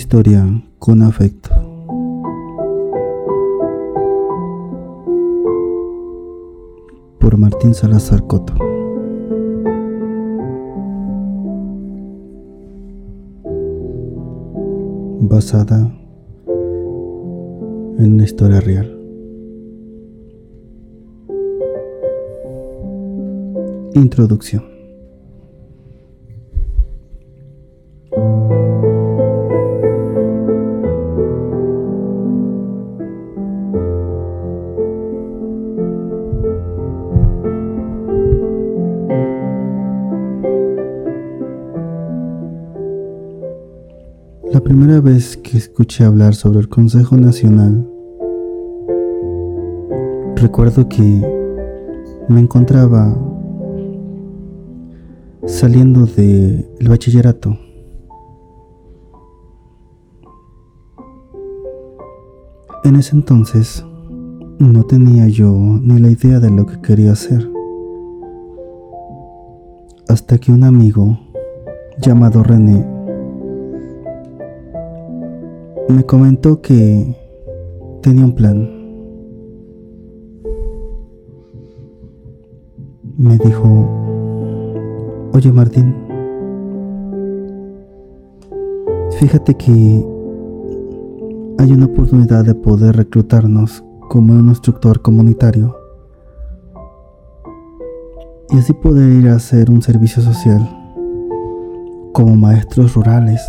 Historia con afecto. Por Martín Salazar Coto. Basada en una historia real. Introducción. Escuché hablar sobre el Consejo Nacional, recuerdo que me encontraba saliendo del bachillerato. En ese entonces no tenía yo ni la idea de lo que quería hacer. Hasta que un amigo llamado René me comentó que tenía un plan. Me dijo, oye Martín, fíjate que hay una oportunidad de poder reclutarnos como un instructor comunitario y así poder ir a hacer un servicio social como maestros rurales.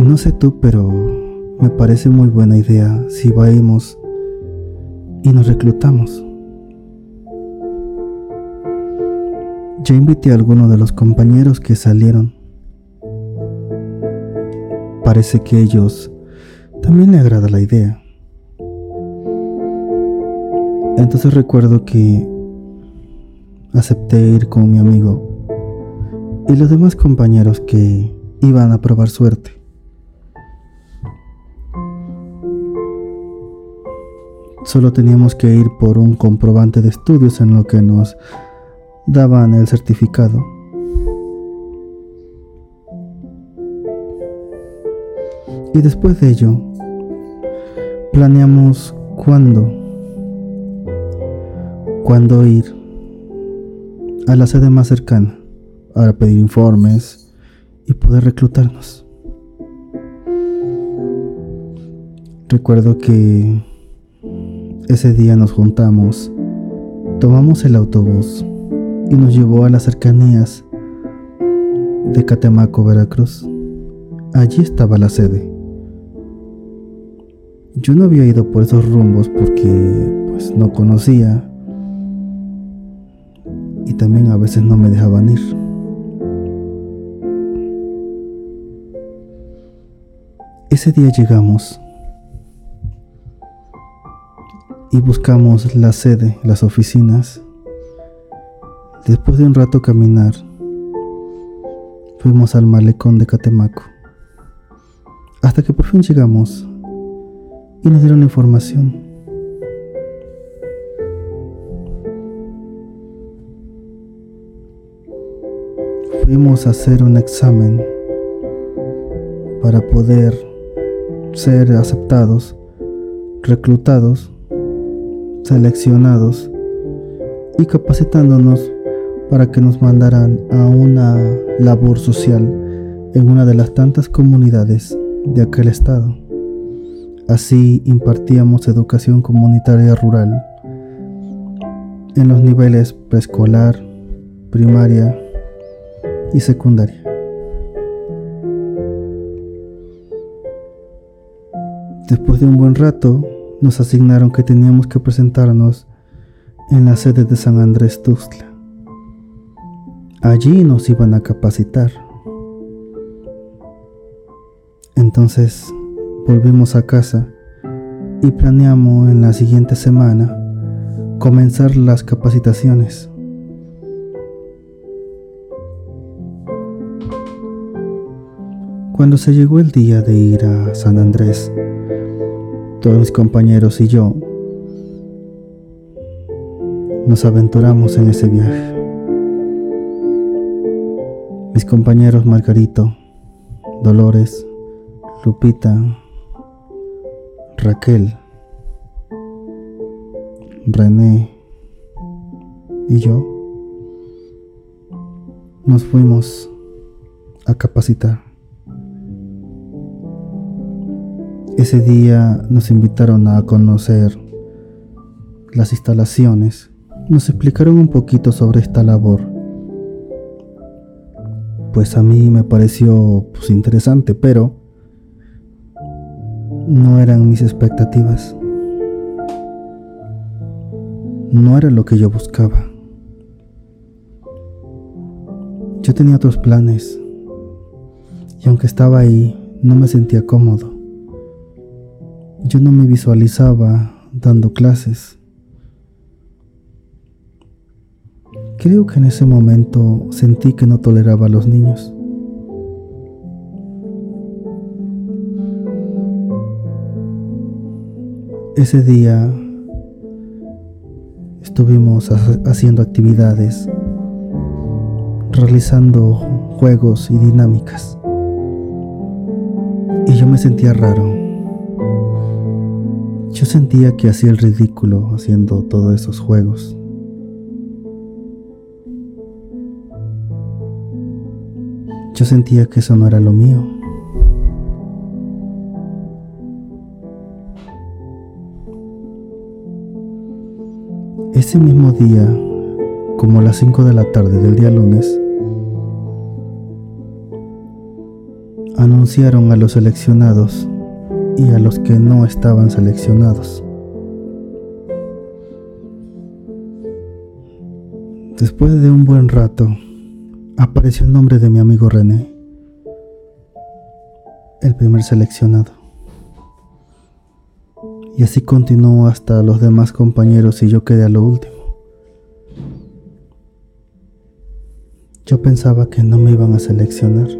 No sé tú, pero me parece muy buena idea si vamos y nos reclutamos. Ya invité a algunos de los compañeros que salieron. Parece que a ellos también le agrada la idea. Entonces recuerdo que acepté ir con mi amigo y los demás compañeros que iban a probar suerte. Solo teníamos que ir por un comprobante de estudios en lo que nos daban el certificado. Y después de ello, planeamos cuándo, cuándo ir a la sede más cercana para pedir informes y poder reclutarnos. Recuerdo que ese día nos juntamos, tomamos el autobús y nos llevó a las cercanías de Catemaco, Veracruz. Allí estaba la sede. Yo no había ido por esos rumbos porque pues no conocía y también a veces no me dejaban ir. Ese día llegamos y buscamos la sede, las oficinas. Después de un rato caminar, fuimos al malecón de Catemaco, hasta que por fin llegamos y nos dieron información. Fuimos a hacer un examen para poder ser aceptados, reclutados seleccionados y capacitándonos para que nos mandaran a una labor social en una de las tantas comunidades de aquel estado. Así impartíamos educación comunitaria rural en los niveles preescolar, primaria y secundaria. Después de un buen rato, nos asignaron que teníamos que presentarnos en la sede de San Andrés Tuxtla. Allí nos iban a capacitar. Entonces volvimos a casa y planeamos en la siguiente semana comenzar las capacitaciones. Cuando se llegó el día de ir a San Andrés, todos mis compañeros y yo nos aventuramos en ese viaje. Mis compañeros Margarito, Dolores, Lupita, Raquel, René y yo nos fuimos a capacitar. Ese día nos invitaron a conocer las instalaciones, nos explicaron un poquito sobre esta labor. Pues a mí me pareció pues, interesante, pero no eran mis expectativas. No era lo que yo buscaba. Yo tenía otros planes y aunque estaba ahí, no me sentía cómodo. Yo no me visualizaba dando clases. Creo que en ese momento sentí que no toleraba a los niños. Ese día estuvimos haciendo actividades, realizando juegos y dinámicas. Y yo me sentía raro. Yo sentía que hacía el ridículo haciendo todos esos juegos. Yo sentía que eso no era lo mío. Ese mismo día, como a las 5 de la tarde del día lunes, anunciaron a los seleccionados y a los que no estaban seleccionados. Después de un buen rato, apareció el nombre de mi amigo René, el primer seleccionado. Y así continuó hasta los demás compañeros y yo quedé a lo último. Yo pensaba que no me iban a seleccionar.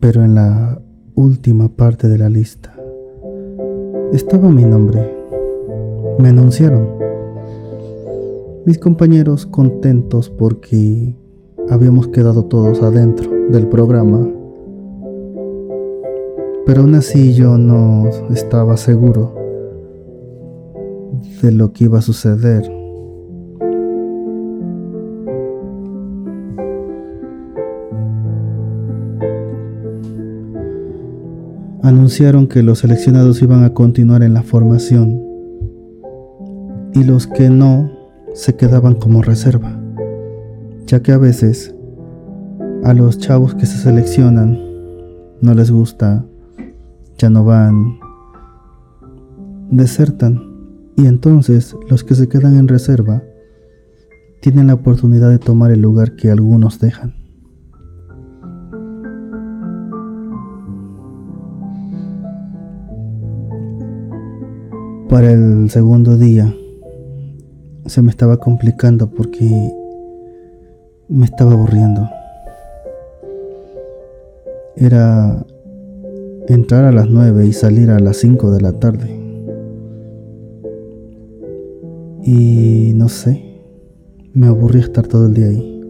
Pero en la última parte de la lista estaba mi nombre. Me anunciaron. Mis compañeros contentos porque habíamos quedado todos adentro del programa. Pero aún así yo no estaba seguro de lo que iba a suceder. Anunciaron que los seleccionados iban a continuar en la formación y los que no se quedaban como reserva, ya que a veces a los chavos que se seleccionan no les gusta, ya no van, desertan y entonces los que se quedan en reserva tienen la oportunidad de tomar el lugar que algunos dejan. Para el segundo día se me estaba complicando porque me estaba aburriendo. Era entrar a las 9 y salir a las 5 de la tarde. Y no sé, me aburrí estar todo el día ahí.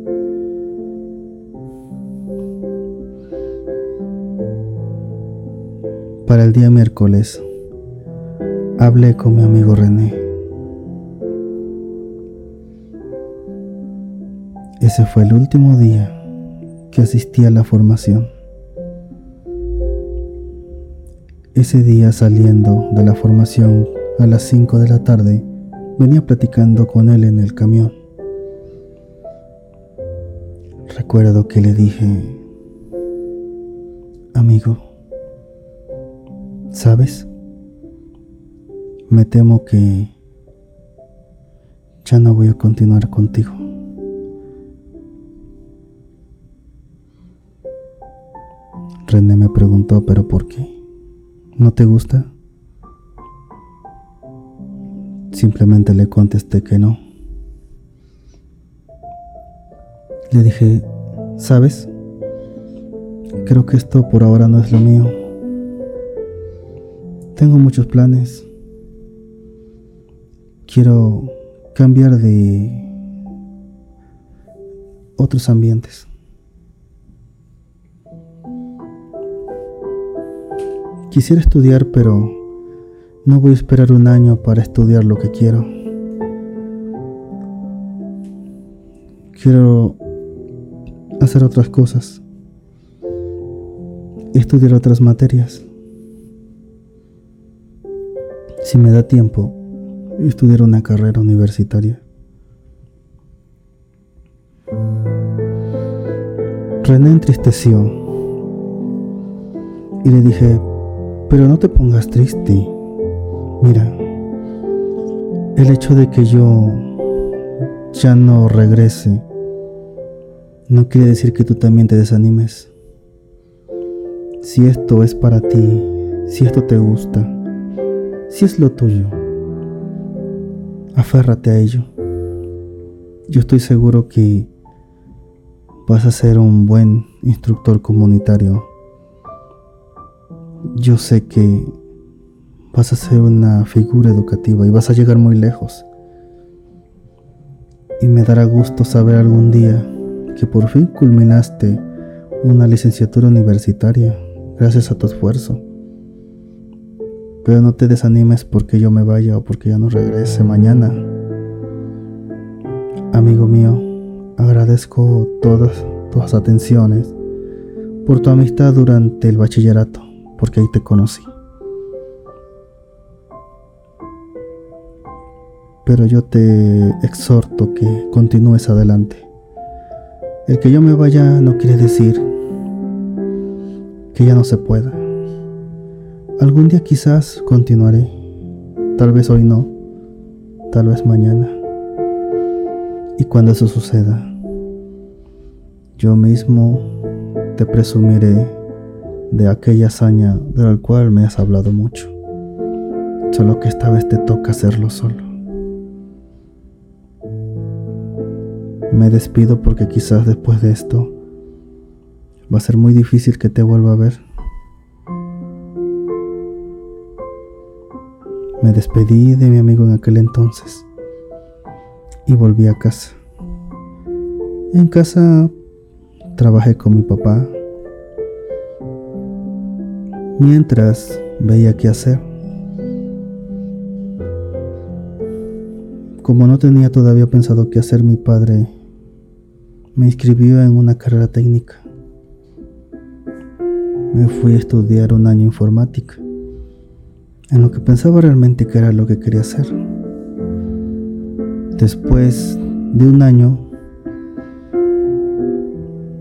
Para el día miércoles hablé con mi amigo René. Ese fue el último día que asistí a la formación. Ese día saliendo de la formación a las 5 de la tarde, venía platicando con él en el camión. Recuerdo que le dije, amigo, ¿sabes? Me temo que ya no voy a continuar contigo. René me preguntó, ¿pero por qué? ¿No te gusta? Simplemente le contesté que no. Le dije, ¿sabes? Creo que esto por ahora no es lo mío. Tengo muchos planes quiero cambiar de otros ambientes. Quisiera estudiar, pero no voy a esperar un año para estudiar lo que quiero. Quiero hacer otras cosas, estudiar otras materias. Si me da tiempo, estudiar una carrera universitaria. René entristeció y le dije, pero no te pongas triste. Mira, el hecho de que yo ya no regrese no quiere decir que tú también te desanimes. Si esto es para ti, si esto te gusta, si es lo tuyo, aférrate a ello. Yo estoy seguro que vas a ser un buen instructor comunitario. Yo sé que vas a ser una figura educativa y vas a llegar muy lejos. Y me dará gusto saber algún día que por fin culminaste una licenciatura universitaria gracias a tu esfuerzo. Pero no te desanimes porque yo me vaya o porque ya no regrese mañana. Amigo mío, agradezco todas tus atenciones por tu amistad durante el bachillerato, porque ahí te conocí. Pero yo te exhorto que continúes adelante. El que yo me vaya no quiere decir que ya no se pueda. Algún día quizás continuaré, tal vez hoy no, tal vez mañana. Y cuando eso suceda, yo mismo te presumiré de aquella hazaña de la cual me has hablado mucho. Solo que esta vez te toca hacerlo solo. Me despido porque quizás después de esto va a ser muy difícil que te vuelva a ver. Me despedí de mi amigo en aquel entonces y volví a casa. En casa trabajé con mi papá mientras veía qué hacer. Como no tenía todavía pensado qué hacer, mi padre me inscribió en una carrera técnica. Me fui a estudiar un año informática, en lo que pensaba realmente que era lo que quería hacer. Después de un año,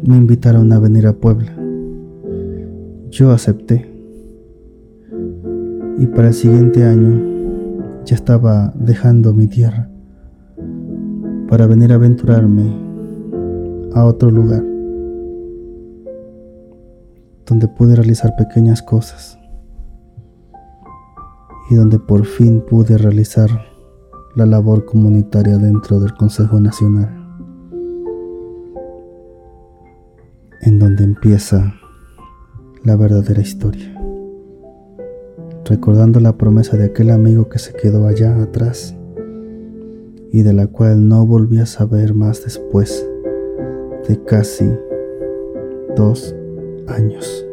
me invitaron a venir a Puebla. Yo acepté. Y para el siguiente año ya estaba dejando mi tierra para venir a aventurarme a otro lugar donde pude realizar pequeñas cosas y donde por fin pude realizar la labor comunitaria dentro del Consejo Nacional, en donde empieza la verdadera historia, recordando la promesa de aquel amigo que se quedó allá atrás y de la cual no volví a saber más después de casi dos años.